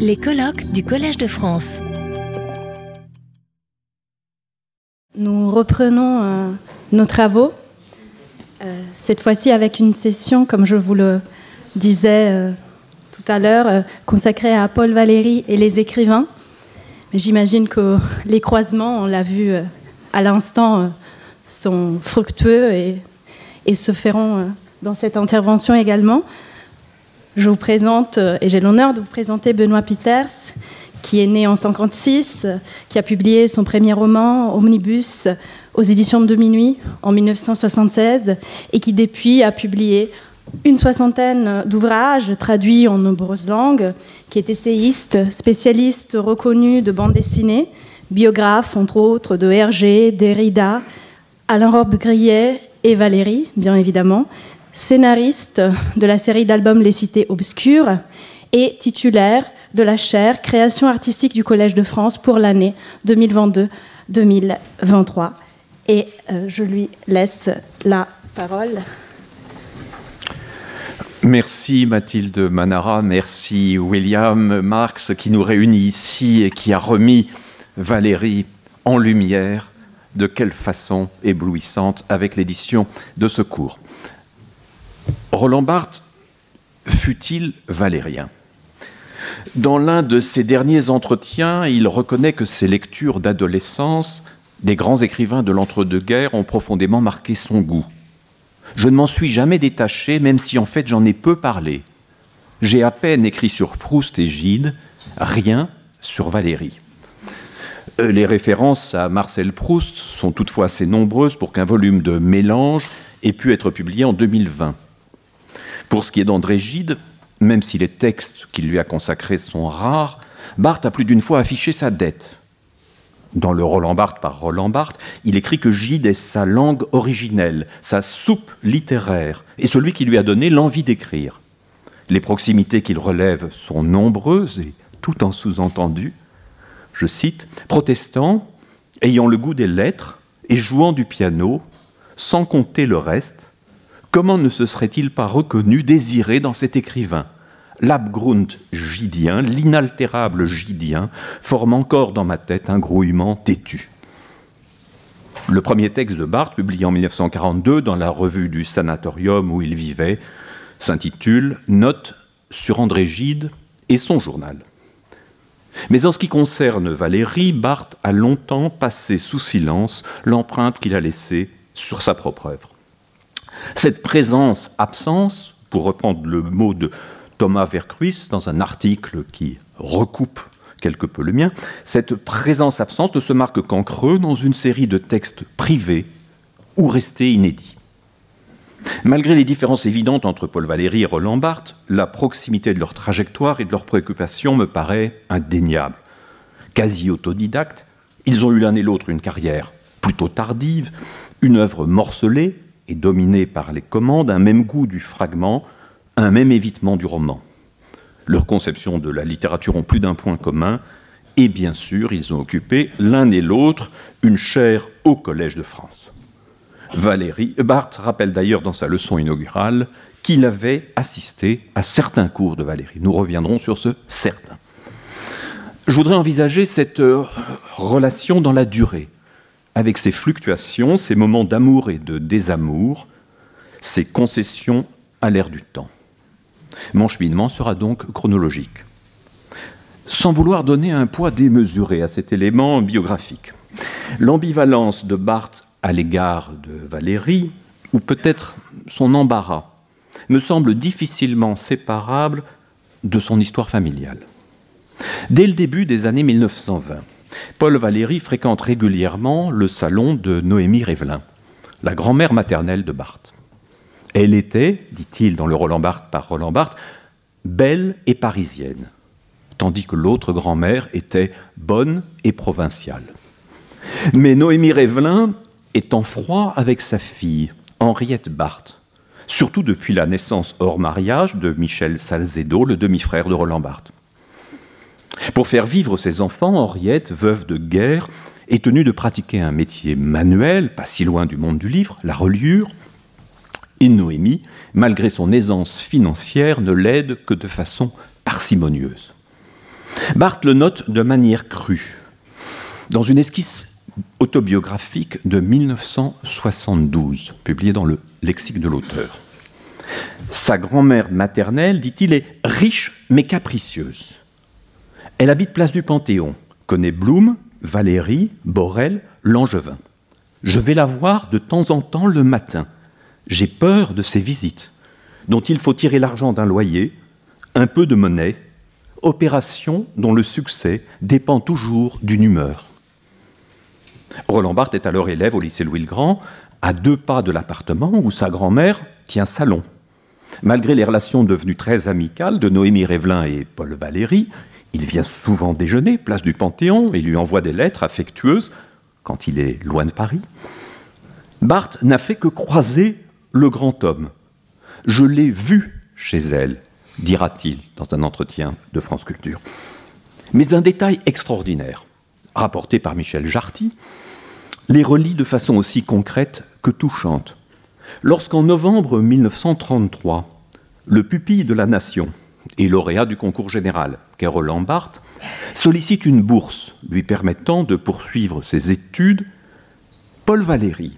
Les colloques du Collège de France. Nous reprenons euh, nos travaux, euh, cette fois-ci avec une session, comme je vous le disais euh, tout à l'heure, consacrée à Paul Valéry et les écrivains. J'imagine que les croisements, on l'a vu à l'instant, sont fructueux et se feront dans cette intervention également. Je vous présente, et j'ai l'honneur de vous présenter Benoît Peters, qui est né en 1956, qui a publié son premier roman, Omnibus, aux éditions de Minuit en 1976, et qui depuis a publié une soixantaine d'ouvrages traduits en nombreuses langues, qui est essayiste, spécialiste reconnu de bande dessinée, biographe entre autres de Hergé, Derrida, Alain Robbe-Grillet et Valéry, bien évidemment, scénariste de la série d'albums Les Cités Obscures et titulaire de la chaire Création artistique du Collège de France pour l'année 2022-2023. Et euh, je lui laisse la parole. Merci Mathilde Manara, merci William Marx qui nous réunit ici et qui a remis Valérie en lumière. De quelle façon éblouissante avec l'édition de ce cours. Roland Barthes fut-il valérien? Dans l'un de ses derniers entretiens, il reconnaît que ses lectures d'adolescence des grands écrivains de l'entre-deux-guerres ont profondément marqué son goût. Je ne m'en suis jamais détaché, même si en fait j'en ai peu parlé. J'ai à peine écrit sur Proust et Gide, rien sur Valérie. Euh, les références à Marcel Proust sont toutefois assez nombreuses pour qu'un volume de mélange ait pu être publié en 2020. Pour ce qui est d'André Gide, même si les textes qu'il lui a consacrés sont rares, Barthes a plus d'une fois affiché sa dette. Dans le Roland Barthes par Roland Barthes, il écrit que Gide est sa langue originelle, sa soupe littéraire, et celui qui lui a donné l'envie d'écrire. Les proximités qu'il relève sont nombreuses et tout en sous-entendu. Je cite Protestant, ayant le goût des lettres et jouant du piano, sans compter le reste, comment ne se serait-il pas reconnu, désiré dans cet écrivain? L'abgrund gidien, l'inaltérable gidien, forme encore dans ma tête un grouillement têtu. Le premier texte de Barthes, publié en 1942 dans la revue du sanatorium où il vivait, s'intitule Note sur André Gide et son journal. Mais en ce qui concerne Valérie, Barthes a longtemps passé sous silence l'empreinte qu'il a laissée sur sa propre œuvre. Cette présence-absence, pour reprendre le mot de Thomas Vercruis dans un article qui recoupe quelque peu le mien, cette présence-absence ne se marque qu'en creux dans une série de textes privés ou restés inédits. Malgré les différences évidentes entre Paul Valéry et Roland Barthes, la proximité de leur trajectoire et de leurs préoccupations me paraît indéniable. Quasi autodidactes, ils ont eu l'un et l'autre une carrière plutôt tardive, une œuvre morcelée, et dominés par les commandes, un même goût du fragment, un même évitement du roman. Leurs conceptions de la littérature ont plus d'un point commun, et bien sûr, ils ont occupé l'un et l'autre une chaire au Collège de France. Valérie Barthes rappelle d'ailleurs dans sa leçon inaugurale qu'il avait assisté à certains cours de Valérie. Nous reviendrons sur ce certain. Je voudrais envisager cette euh, relation dans la durée avec ses fluctuations, ses moments d'amour et de désamour, ses concessions à l'ère du temps. Mon cheminement sera donc chronologique. Sans vouloir donner un poids démesuré à cet élément biographique, l'ambivalence de Barthes à l'égard de Valérie, ou peut-être son embarras, me semble difficilement séparable de son histoire familiale. Dès le début des années 1920, Paul Valéry fréquente régulièrement le salon de Noémie Révelin, la grand-mère maternelle de Barthes. Elle était, dit-il dans le Roland Barthes par Roland Barthes, belle et parisienne, tandis que l'autre grand-mère était bonne et provinciale. Mais Noémie Révelin est en froid avec sa fille, Henriette Barthes, surtout depuis la naissance hors mariage de Michel Salzedo, le demi-frère de Roland Barthes. Pour faire vivre ses enfants, Henriette, veuve de guerre, est tenue de pratiquer un métier manuel, pas si loin du monde du livre, la reliure. Et Noémie, malgré son aisance financière, ne l'aide que de façon parcimonieuse. Barthes le note de manière crue, dans une esquisse autobiographique de 1972, publiée dans le lexique de l'auteur. Sa grand-mère maternelle, dit-il, est riche mais capricieuse. Elle habite place du Panthéon, connaît Blum, Valérie, Borel, Langevin. Je vais la voir de temps en temps le matin. J'ai peur de ses visites, dont il faut tirer l'argent d'un loyer, un peu de monnaie, opération dont le succès dépend toujours d'une humeur. Roland Barthes est alors élève au lycée Louis-le-Grand, à deux pas de l'appartement où sa grand-mère tient salon. Malgré les relations devenues très amicales de Noémie Révelin et Paul Valéry, il vient souvent déjeuner, place du Panthéon, et lui envoie des lettres affectueuses quand il est loin de Paris. Barthes n'a fait que croiser le grand homme. Je l'ai vu chez elle, dira-t-il dans un entretien de France Culture. Mais un détail extraordinaire, rapporté par Michel Jarty, les relie de façon aussi concrète que touchante. Lorsqu'en novembre 1933, le pupille de la nation et lauréat du concours général, Carole Barthes, sollicite une bourse lui permettant de poursuivre ses études, Paul Valéry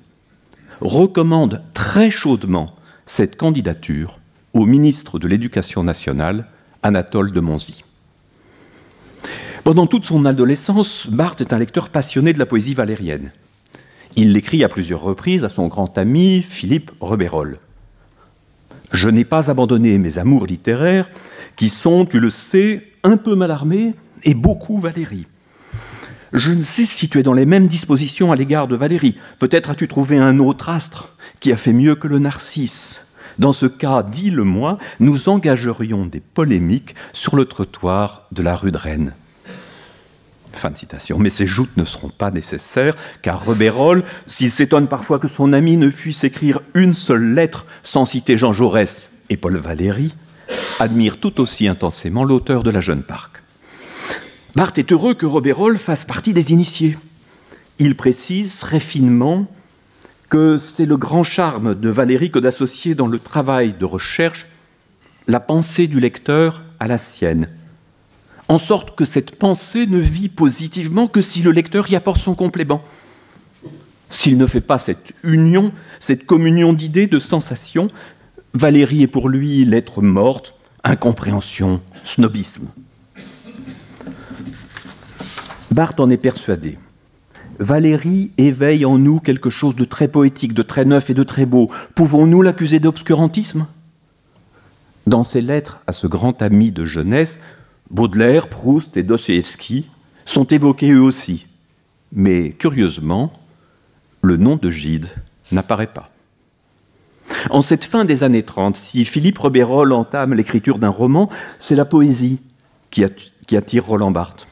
recommande très chaudement cette candidature au ministre de l'Éducation nationale, Anatole de Monzy. Pendant toute son adolescence, Barthes est un lecteur passionné de la poésie valérienne. Il l'écrit à plusieurs reprises à son grand ami Philippe Rebérol. Je n'ai pas abandonné mes amours littéraires, qui sont, tu le sais, un peu mal armés et beaucoup Valérie. Je ne sais si tu es dans les mêmes dispositions à l'égard de Valérie. Peut-être as-tu trouvé un autre astre qui a fait mieux que le narcisse. Dans ce cas, dis-le-moi, nous engagerions des polémiques sur le trottoir de la rue de Rennes. Fin de citation. Mais ces joutes ne seront pas nécessaires, car Rebérol, s'il s'étonne parfois que son ami ne puisse écrire une seule lettre sans citer Jean Jaurès et Paul Valéry, admire tout aussi intensément l'auteur de La Jeune Parc. Barthes est heureux que Rebérol fasse partie des initiés. Il précise très finement que c'est le grand charme de Valéry que d'associer dans le travail de recherche la pensée du lecteur à la sienne, en sorte que cette pensée ne vit positivement que si le lecteur y apporte son complément. S'il ne fait pas cette union, cette communion d'idées, de sensations, Valérie est pour lui l'être morte, incompréhension, snobisme. Barthes en est persuadé. Valérie éveille en nous quelque chose de très poétique, de très neuf et de très beau. Pouvons-nous l'accuser d'obscurantisme? Dans ses lettres à ce grand ami de jeunesse, Baudelaire, Proust et Dostoevsky sont évoqués eux aussi. Mais curieusement, le nom de Gide n'apparaît pas. En cette fin des années 30, si Philippe Rebérol entame l'écriture d'un roman, c'est la poésie qui attire Roland Barthes.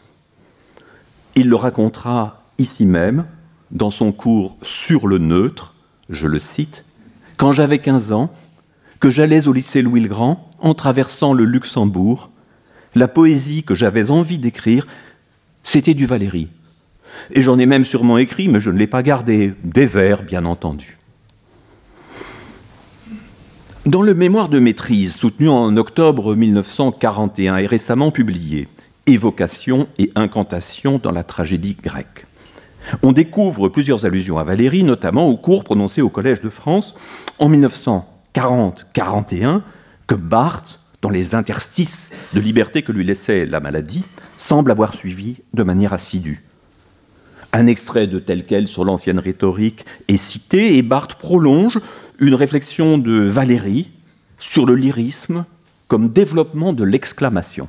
Il le racontera ici même, dans son cours sur le neutre, je le cite, Quand j'avais 15 ans, que j'allais au lycée Louis-le-Grand, en traversant le Luxembourg, la poésie que j'avais envie d'écrire, c'était du Valéry. Et j'en ai même sûrement écrit, mais je ne l'ai pas gardé, des vers, bien entendu. Dans le mémoire de maîtrise, soutenu en octobre 1941 et récemment publié, Évocation et incantation dans la tragédie grecque. On découvre plusieurs allusions à Valérie, notamment au cours prononcé au Collège de France en 1940-41, que Barthes, dans les interstices de liberté que lui laissait la maladie, semble avoir suivi de manière assidue. Un extrait de tel quel sur l'ancienne rhétorique est cité et Barthes prolonge une réflexion de Valérie sur le lyrisme comme développement de l'exclamation.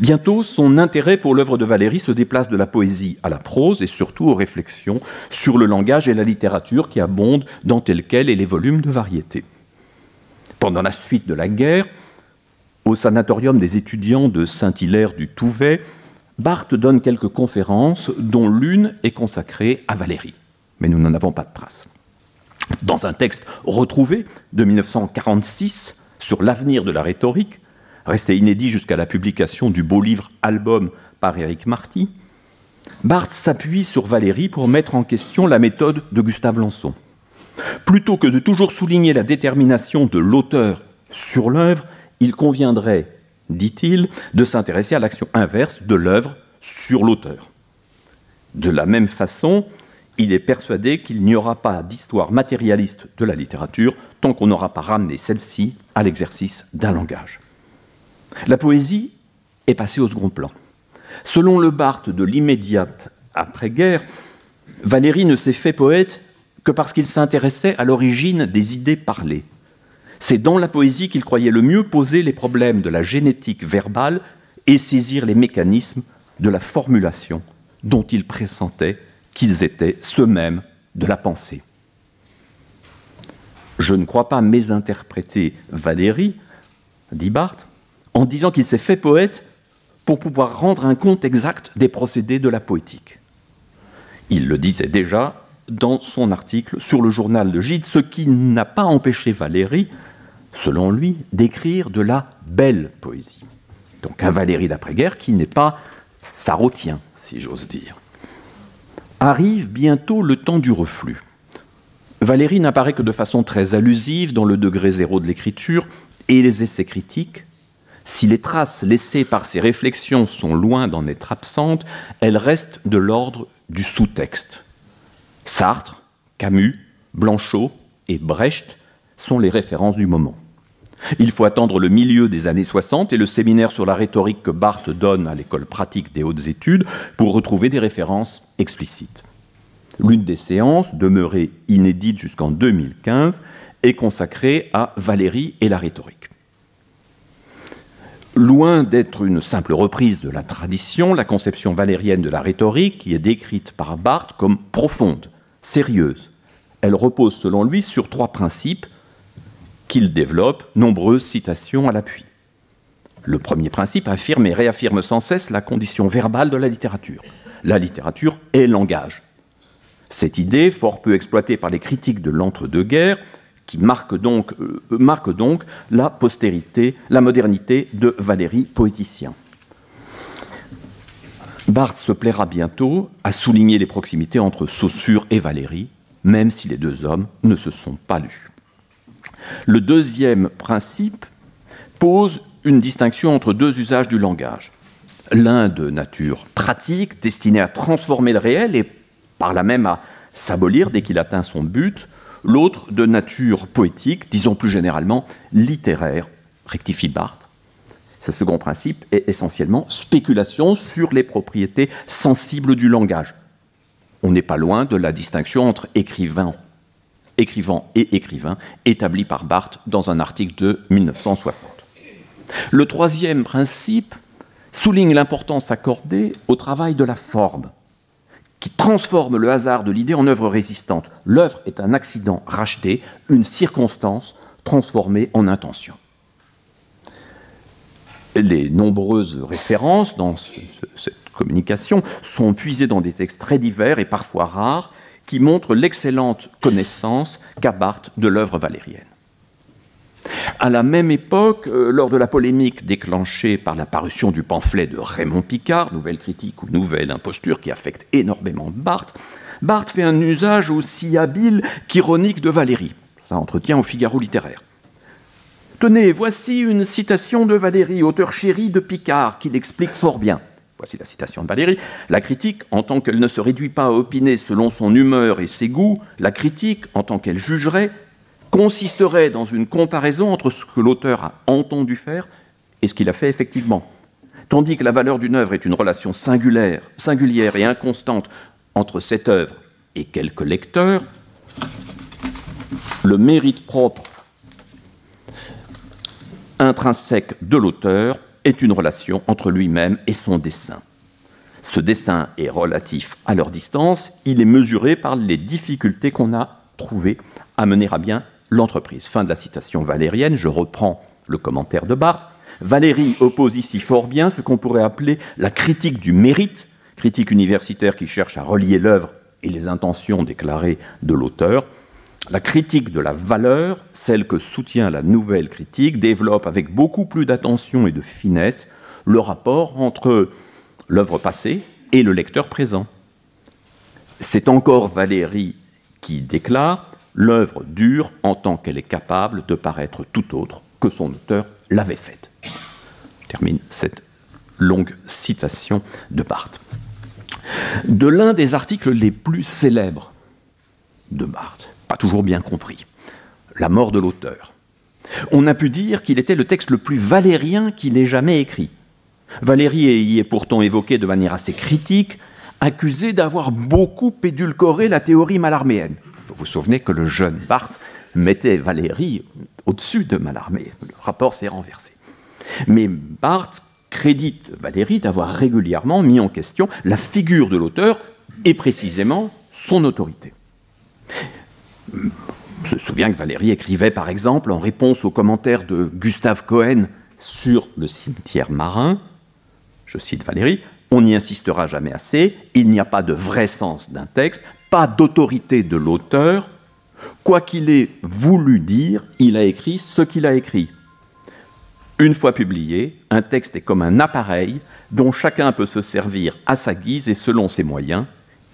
Bientôt, son intérêt pour l'œuvre de Valéry se déplace de la poésie à la prose et surtout aux réflexions sur le langage et la littérature qui abondent dans tel quel et les volumes de variété. Pendant la suite de la guerre, au sanatorium des étudiants de Saint-Hilaire du Touvet, Barthes donne quelques conférences, dont l'une est consacrée à Valéry. Mais nous n'en avons pas de trace. Dans un texte retrouvé de 1946 sur l'avenir de la rhétorique, resté inédit jusqu'à la publication du beau livre Album par Éric Marty, Barthes s'appuie sur Valéry pour mettre en question la méthode de Gustave Lançon. Plutôt que de toujours souligner la détermination de l'auteur sur l'œuvre, il conviendrait dit-il, de s'intéresser à l'action inverse de l'œuvre sur l'auteur. De la même façon, il est persuadé qu'il n'y aura pas d'histoire matérialiste de la littérature tant qu'on n'aura pas ramené celle-ci à l'exercice d'un langage. La poésie est passée au second plan. Selon le Barthes de l'immédiate après-guerre, Valéry ne s'est fait poète que parce qu'il s'intéressait à l'origine des idées parlées. C'est dans la poésie qu'il croyait le mieux poser les problèmes de la génétique verbale et saisir les mécanismes de la formulation dont il pressentait qu'ils étaient ceux-mêmes de la pensée. Je ne crois pas mésinterpréter Valéry, dit Barthes, en disant qu'il s'est fait poète pour pouvoir rendre un compte exact des procédés de la poétique. Il le disait déjà dans son article sur le journal de Gide, ce qui n'a pas empêché Valéry, selon lui, d'écrire de la belle poésie. Donc un Valéry d'après-guerre qui n'est pas sarotien, si j'ose dire. Arrive bientôt le temps du reflux. Valéry n'apparaît que de façon très allusive dans le degré zéro de l'écriture et les essais critiques. Si les traces laissées par ses réflexions sont loin d'en être absentes, elles restent de l'ordre du sous-texte. Sartre, Camus, Blanchot et Brecht sont les références du moment. Il faut attendre le milieu des années 60 et le séminaire sur la rhétorique que Barthes donne à l'école pratique des hautes études pour retrouver des références explicites. L'une des séances, demeurée inédite jusqu'en 2015, est consacrée à Valérie et la rhétorique. Loin d'être une simple reprise de la tradition, la conception valérienne de la rhétorique, qui est décrite par Barthes comme profonde, sérieuse, elle repose selon lui sur trois principes qu'il développe, nombreuses citations à l'appui. Le premier principe affirme et réaffirme sans cesse la condition verbale de la littérature. La littérature est langage. Cette idée, fort peu exploitée par les critiques de l'entre-deux-guerres, qui marque donc, euh, marque donc la postérité, la modernité de Valéry poéticien. Barthes se plaira bientôt à souligner les proximités entre Saussure et Valéry, même si les deux hommes ne se sont pas lus. Le deuxième principe pose une distinction entre deux usages du langage. L'un de nature pratique, destiné à transformer le réel et par là même à s'abolir dès qu'il atteint son but, l'autre de nature poétique, disons plus généralement littéraire, rectifie Barthes. Ce second principe est essentiellement spéculation sur les propriétés sensibles du langage. On n'est pas loin de la distinction entre écrivain, écrivain et écrivain établie par Barthes dans un article de 1960. Le troisième principe souligne l'importance accordée au travail de la forme qui transforme le hasard de l'idée en œuvre résistante. L'œuvre est un accident racheté, une circonstance transformée en intention. Les nombreuses références dans cette communication sont puisées dans des textes très divers et parfois rares qui montrent l'excellente connaissance qu'a Barthes de l'œuvre valérienne. À la même époque, euh, lors de la polémique déclenchée par la parution du pamphlet de Raymond Picard, Nouvelle critique ou Nouvelle imposture, qui affecte énormément Barthes, Barthes fait un usage aussi habile qu'ironique de Valérie. Ça entretient au Figaro littéraire. Tenez, voici une citation de Valérie, auteur chéri de Picard, qui l'explique fort bien. Voici la citation de Valérie. La critique, en tant qu'elle ne se réduit pas à opiner selon son humeur et ses goûts, la critique, en tant qu'elle jugerait, consisterait dans une comparaison entre ce que l'auteur a entendu faire et ce qu'il a fait effectivement. Tandis que la valeur d'une œuvre est une relation singulière, singulière et inconstante entre cette œuvre et quelques lecteurs, le mérite propre intrinsèque de l'auteur est une relation entre lui-même et son dessin. Ce dessin est relatif à leur distance, il est mesuré par les difficultés qu'on a trouvées à mener à bien l'entreprise. Fin de la citation valérienne, je reprends le commentaire de Barthes. Valérie oppose ici fort bien ce qu'on pourrait appeler la critique du mérite, critique universitaire qui cherche à relier l'œuvre et les intentions déclarées de l'auteur. La critique de la valeur, celle que soutient la nouvelle critique, développe avec beaucoup plus d'attention et de finesse le rapport entre l'œuvre passée et le lecteur présent. C'est encore Valérie qui déclare l'œuvre dure en tant qu'elle est capable de paraître tout autre que son auteur l'avait faite. termine cette longue citation de Barthes. De l'un des articles les plus célèbres de Barthes, pas toujours bien compris, La mort de l'auteur. On a pu dire qu'il était le texte le plus valérien qu'il ait jamais écrit. Valérie y est pourtant évoqué de manière assez critique, accusé d'avoir beaucoup édulcoré la théorie malarméenne. Vous souvenez que le jeune Barthes mettait Valérie au-dessus de Mallarmé. Le rapport s'est renversé. Mais Barthes crédite Valérie d'avoir régulièrement mis en question la figure de l'auteur et précisément son autorité. Je me souviens que Valérie écrivait par exemple en réponse aux commentaires de Gustave Cohen sur le cimetière marin, je cite Valérie, on n'y insistera jamais assez, il n'y a pas de vrai sens d'un texte, pas d'autorité de l'auteur, quoi qu'il ait voulu dire, il a écrit ce qu'il a écrit. Une fois publié, un texte est comme un appareil dont chacun peut se servir à sa guise et selon ses moyens.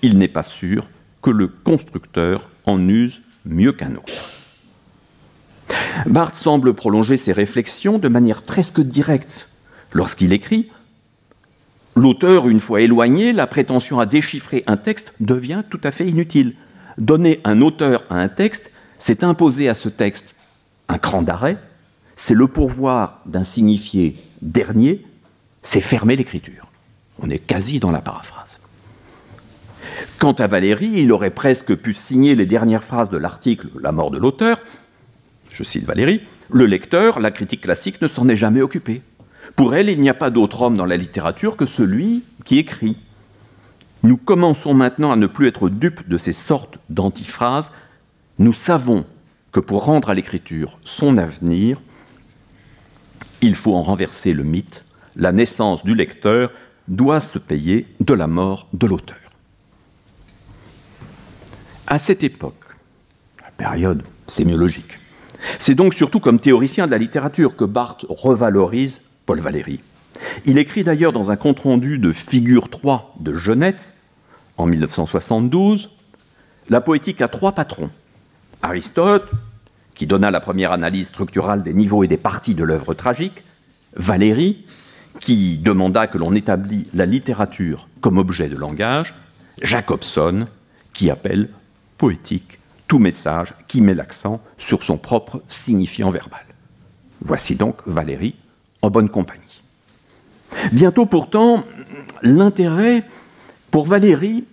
Il n'est pas sûr que le constructeur en use mieux qu'un autre. Barthes semble prolonger ses réflexions de manière presque directe lorsqu'il écrit L'auteur, une fois éloigné, la prétention à déchiffrer un texte devient tout à fait inutile. Donner un auteur à un texte, c'est imposer à ce texte un cran d'arrêt, c'est le pourvoir d'un signifié dernier, c'est fermer l'écriture. On est quasi dans la paraphrase. Quant à Valérie, il aurait presque pu signer les dernières phrases de l'article La mort de l'auteur. Je cite Valérie Le lecteur, la critique classique, ne s'en est jamais occupé. Pour elle, il n'y a pas d'autre homme dans la littérature que celui qui écrit. Nous commençons maintenant à ne plus être dupes de ces sortes d'antiphrases. Nous savons que pour rendre à l'écriture son avenir, il faut en renverser le mythe. La naissance du lecteur doit se payer de la mort de l'auteur. À cette époque, la période sémiologique, c'est donc surtout comme théoricien de la littérature que Barthes revalorise Paul Valéry. Il écrit d'ailleurs dans un compte-rendu de Figure 3 de Genette, en 1972, La poétique a trois patrons. Aristote, qui donna la première analyse structurale des niveaux et des parties de l'œuvre tragique, Valéry, qui demanda que l'on établit la littérature comme objet de langage, Jacobson, qui appelle poétique tout message qui met l'accent sur son propre signifiant verbal. Voici donc Valéry en bonne compagnie. Bientôt pourtant, l'intérêt pour Valéry,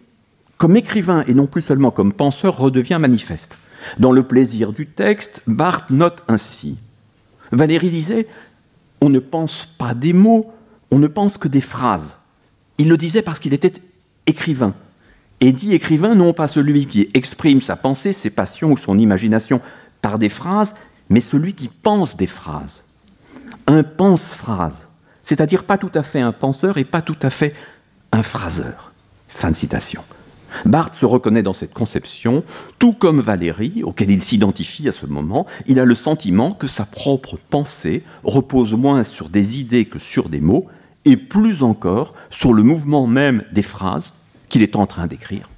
comme écrivain et non plus seulement comme penseur, redevient manifeste. Dans le plaisir du texte, Barthes note ainsi. Valéry disait On ne pense pas des mots, on ne pense que des phrases. Il le disait parce qu'il était écrivain. Et dit écrivain, non pas celui qui exprime sa pensée, ses passions ou son imagination par des phrases, mais celui qui pense des phrases. Un pense-phrase, c'est-à-dire pas tout à fait un penseur et pas tout à fait un phraseur. Fin de citation. Barthes se reconnaît dans cette conception, tout comme Valéry, auquel il s'identifie à ce moment, il a le sentiment que sa propre pensée repose moins sur des idées que sur des mots, et plus encore sur le mouvement même des phrases qu'il est en train d'écrire,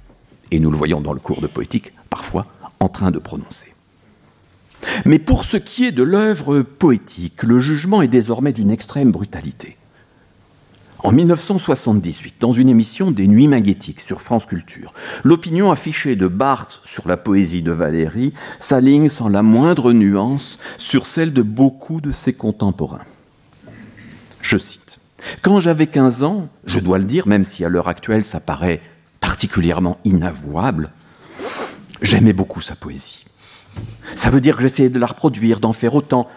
et nous le voyons dans le cours de poétique, parfois en train de prononcer. Mais pour ce qui est de l'œuvre poétique, le jugement est désormais d'une extrême brutalité. En 1978, dans une émission des Nuits magnétiques sur France Culture, l'opinion affichée de Barthes sur la poésie de Valéry s'aligne sans la moindre nuance sur celle de beaucoup de ses contemporains. Je cite Quand j'avais 15 ans, je dois le dire, même si à l'heure actuelle ça paraît particulièrement inavouable, j'aimais beaucoup sa poésie. Ça veut dire que j'essayais de la reproduire, d'en faire autant,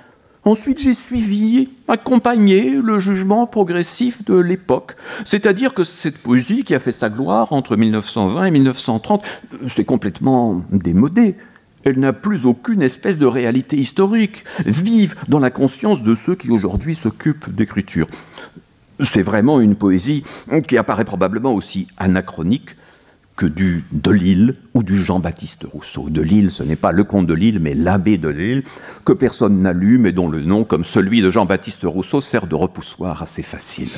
Ensuite, j'ai suivi, accompagné le jugement progressif de l'époque. C'est-à-dire que cette poésie qui a fait sa gloire entre 1920 et 1930, c'est complètement démodé. Elle n'a plus aucune espèce de réalité historique, vive dans la conscience de ceux qui aujourd'hui s'occupent d'écriture. C'est vraiment une poésie qui apparaît probablement aussi anachronique que du de Lille ou du Jean-Baptiste Rousseau. De Lille, ce n'est pas le comte de Lille, mais l'abbé de Lille, que personne n'a lu, mais dont le nom, comme celui de Jean-Baptiste Rousseau, sert de repoussoir assez facile.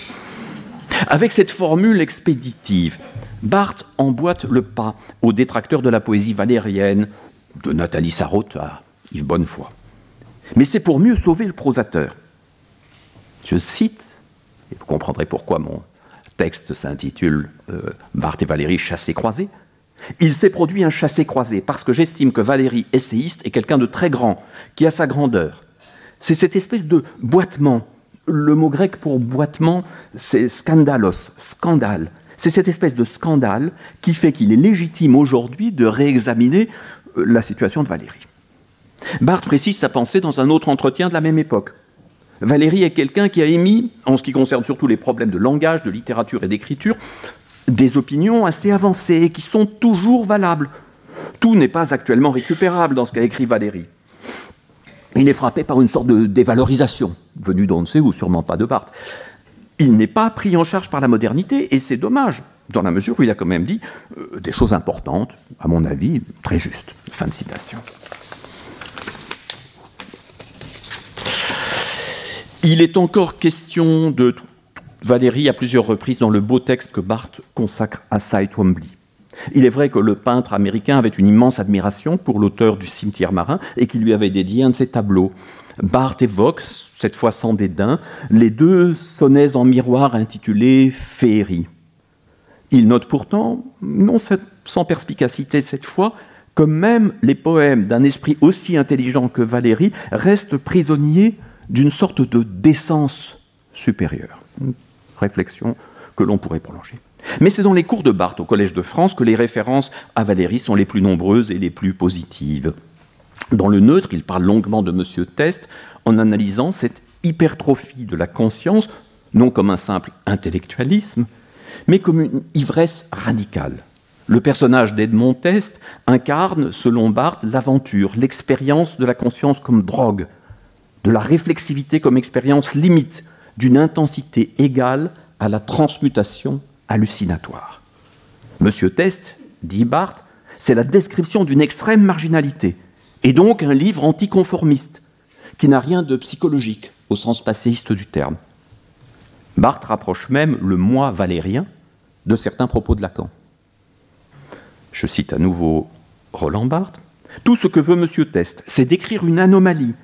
Avec cette formule expéditive, Barthes emboîte le pas aux détracteurs de la poésie valérienne, de Nathalie Sarraute à Yves Bonnefoy. Mais c'est pour mieux sauver le prosateur. Je cite Et vous comprendrez pourquoi mon texte s'intitule euh, et Valérie chassés-croisés. Il s'est produit un chassé-croisé parce que j'estime que Valérie, essayiste, est quelqu'un de très grand, qui a sa grandeur. C'est cette espèce de boitement. Le mot grec pour boitement, c'est scandalos, scandale. C'est cette espèce de scandale qui fait qu'il est légitime aujourd'hui de réexaminer euh, la situation de Valérie. Barthes précise sa pensée dans un autre entretien de la même époque. Valérie est quelqu'un qui a émis, en ce qui concerne surtout les problèmes de langage, de littérature et d'écriture, des opinions assez avancées et qui sont toujours valables. Tout n'est pas actuellement récupérable dans ce qu'a écrit Valérie. Il est frappé par une sorte de dévalorisation, venue d'on ne sait où, sûrement pas de Barthes il n'est pas pris en charge par la modernité, et c'est dommage, dans la mesure où il a quand même dit euh, des choses importantes, à mon avis, très justes. Fin de citation. Il est encore question de Valérie à plusieurs reprises dans le beau texte que Barthes consacre à Cy Twombly. Il est vrai que le peintre américain avait une immense admiration pour l'auteur du cimetière marin et qu'il lui avait dédié un de ses tableaux. Barthes évoque, cette fois sans dédain, les deux sonnets en miroir intitulés Féerie. Il note pourtant, non sans perspicacité cette fois, que même les poèmes d'un esprit aussi intelligent que Valérie restent prisonniers d'une sorte de décence supérieure. réflexion que l'on pourrait prolonger. Mais c'est dans les cours de Barthes au Collège de France que les références à Valérie sont les plus nombreuses et les plus positives. Dans le neutre, il parle longuement de M. Test en analysant cette hypertrophie de la conscience, non comme un simple intellectualisme, mais comme une ivresse radicale. Le personnage d'Edmond Test incarne, selon Barthes, l'aventure, l'expérience de la conscience comme drogue, de la réflexivité comme expérience limite, d'une intensité égale à la transmutation hallucinatoire. Monsieur Test, dit Barthes, c'est la description d'une extrême marginalité, et donc un livre anticonformiste, qui n'a rien de psychologique au sens passéiste du terme. Barthes rapproche même le moi valérien de certains propos de Lacan. Je cite à nouveau Roland Barthes. Tout ce que veut M. Test, c'est d'écrire une anomalie,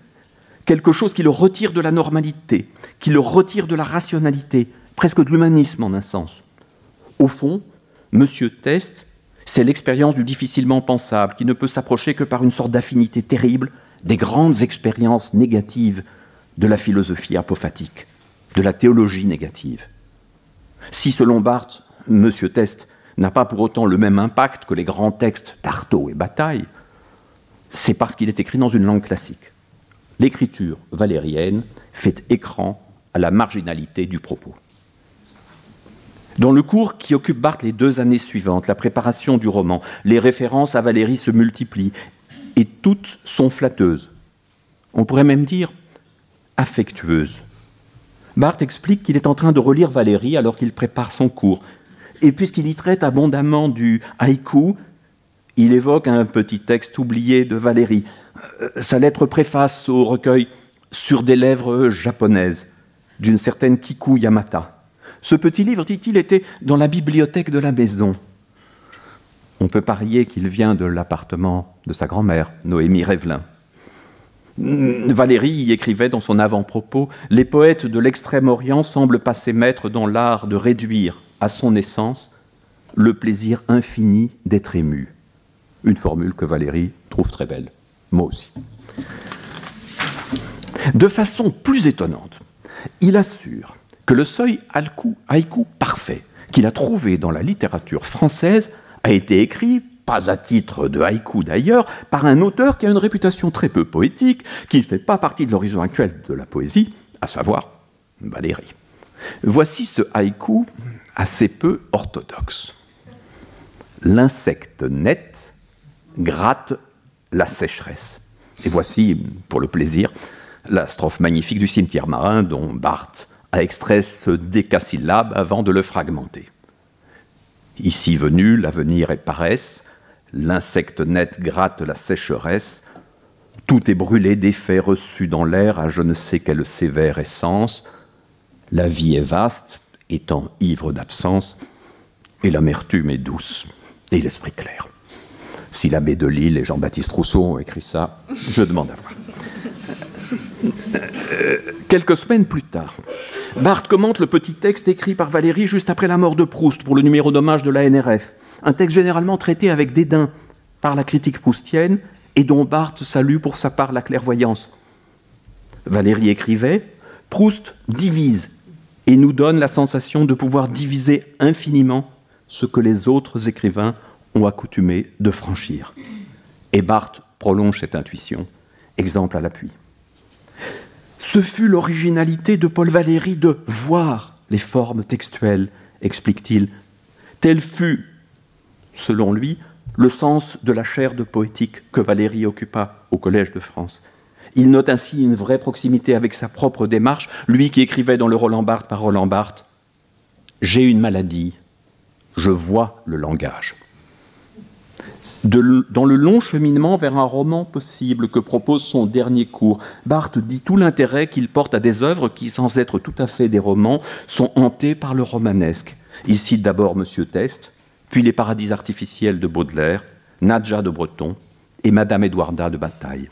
quelque chose qui le retire de la normalité, qui le retire de la rationalité, presque de l'humanisme en un sens. Au fond, M. Test c'est l'expérience du difficilement pensable qui ne peut s'approcher que par une sorte d'affinité terrible des grandes expériences négatives de la philosophie apophatique, de la théologie négative. Si, selon Barthes, M. Test n'a pas pour autant le même impact que les grands textes d'Artaud et Bataille, c'est parce qu'il est écrit dans une langue classique. L'écriture valérienne fait écran à la marginalité du propos. Dans le cours qui occupe Barthes les deux années suivantes, la préparation du roman, les références à Valérie se multiplient et toutes sont flatteuses. On pourrait même dire affectueuses. Barthes explique qu'il est en train de relire Valérie alors qu'il prépare son cours. Et puisqu'il y traite abondamment du haïku, il évoque un petit texte oublié de Valérie, sa lettre préface au recueil Sur des lèvres japonaises d'une certaine Kiku Yamata. Ce petit livre, dit-il, était dans la bibliothèque de la maison. On peut parier qu'il vient de l'appartement de sa grand-mère, Noémie Rêvelin. Valérie y écrivait dans son avant-propos Les poètes de l'Extrême-Orient semblent passer maître dans l'art de réduire à son essence le plaisir infini d'être ému. Une formule que Valérie trouve très belle. De façon plus étonnante, il assure que le seuil haïku, parfait qu'il a trouvé dans la littérature française a été écrit, pas à titre de haïku d'ailleurs, par un auteur qui a une réputation très peu poétique, qui ne fait pas partie de l'horizon actuel de la poésie, à savoir Valérie. Voici ce haïku assez peu orthodoxe. L'insecte net gratte la sécheresse. Et voici, pour le plaisir, la strophe magnifique du cimetière marin dont Barthes a extrait ce décasyllabe avant de le fragmenter. Ici venu, l'avenir est paresse, l'insecte net gratte la sécheresse, tout est brûlé d'effets reçus dans l'air à je ne sais quelle sévère essence, la vie est vaste, étant ivre d'absence, et l'amertume est douce, et l'esprit clair. Si l'abbé de Lille et Jean-Baptiste Rousseau ont écrit ça, je demande à voir. Euh, quelques semaines plus tard, Barthes commente le petit texte écrit par Valérie juste après la mort de Proust pour le numéro d'hommage de la NRF. Un texte généralement traité avec dédain par la critique proustienne et dont Barthes salue pour sa part la clairvoyance. Valérie écrivait Proust divise et nous donne la sensation de pouvoir diviser infiniment ce que les autres écrivains ont accoutumé de franchir. Et Barthes prolonge cette intuition, exemple à l'appui. Ce fut l'originalité de Paul Valéry de voir les formes textuelles, explique-t-il. Tel fut, selon lui, le sens de la chaire de poétique que Valéry occupa au Collège de France. Il note ainsi une vraie proximité avec sa propre démarche, lui qui écrivait dans le Roland Barthes par Roland Barthes J'ai une maladie, je vois le langage. Dans le long cheminement vers un roman possible que propose son dernier cours, Barthes dit tout l'intérêt qu'il porte à des œuvres qui, sans être tout à fait des romans, sont hantées par le romanesque. Il cite d'abord Monsieur Test, puis Les paradis artificiels de Baudelaire, Nadja de Breton et Madame Edwarda de Bataille.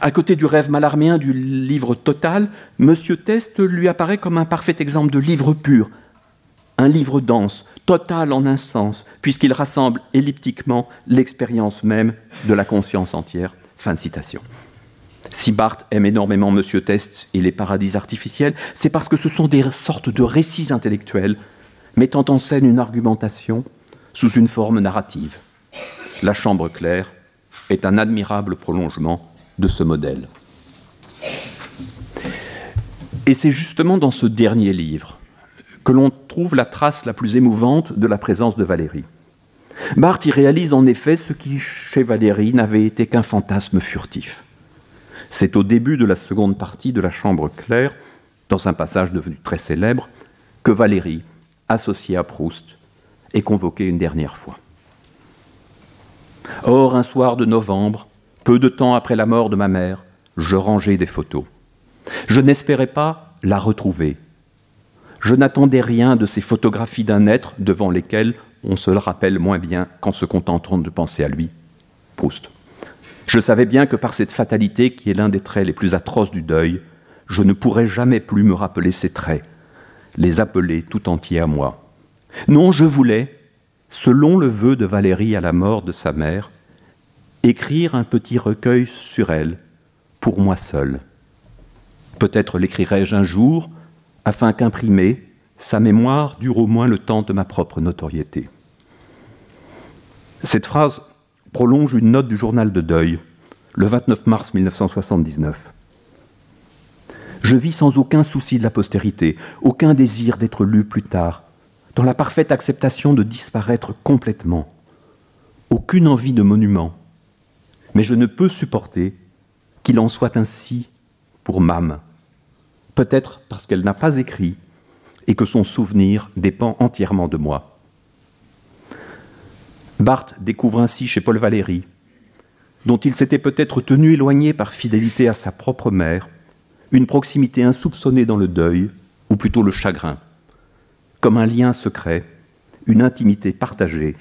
À côté du rêve malarméen du livre total, Monsieur Test lui apparaît comme un parfait exemple de livre pur, un livre dense, total en un sens, puisqu'il rassemble elliptiquement l'expérience même de la conscience entière. Fin de citation. Si Barthes aime énormément Monsieur Test et les paradis artificiels, c'est parce que ce sont des sortes de récits intellectuels mettant en scène une argumentation sous une forme narrative. La chambre claire est un admirable prolongement de ce modèle. Et c'est justement dans ce dernier livre que l'on trouve la trace la plus émouvante de la présence de Valérie. Barthes y réalise en effet ce qui, chez Valérie, n'avait été qu'un fantasme furtif. C'est au début de la seconde partie de La Chambre claire, dans un passage devenu très célèbre, que Valérie, associée à Proust, est convoquée une dernière fois. Or, un soir de novembre, peu de temps après la mort de ma mère, je rangeais des photos. Je n'espérais pas la retrouver. Je n'attendais rien de ces photographies d'un être devant lesquelles on se le rappelle moins bien qu'en se contentant de penser à lui. Proust. Je savais bien que par cette fatalité qui est l'un des traits les plus atroces du deuil, je ne pourrais jamais plus me rappeler ces traits, les appeler tout entiers à moi. Non, je voulais, selon le vœu de Valérie à la mort de sa mère, écrire un petit recueil sur elle, pour moi seul. Peut-être l'écrirai-je un jour, afin qu'imprimer, sa mémoire dure au moins le temps de ma propre notoriété. Cette phrase prolonge une note du journal de deuil, le 29 mars 1979. Je vis sans aucun souci de la postérité, aucun désir d'être lu plus tard, dans la parfaite acceptation de disparaître complètement, aucune envie de monument, mais je ne peux supporter qu'il en soit ainsi pour Mam, peut-être parce qu'elle n'a pas écrit et que son souvenir dépend entièrement de moi. Barthes découvre ainsi chez Paul Valéry, dont il s'était peut-être tenu éloigné par fidélité à sa propre mère, une proximité insoupçonnée dans le deuil, ou plutôt le chagrin, comme un lien secret, une intimité partagée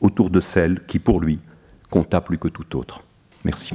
autour de celle qui, pour lui, compta plus que tout autre. Merci.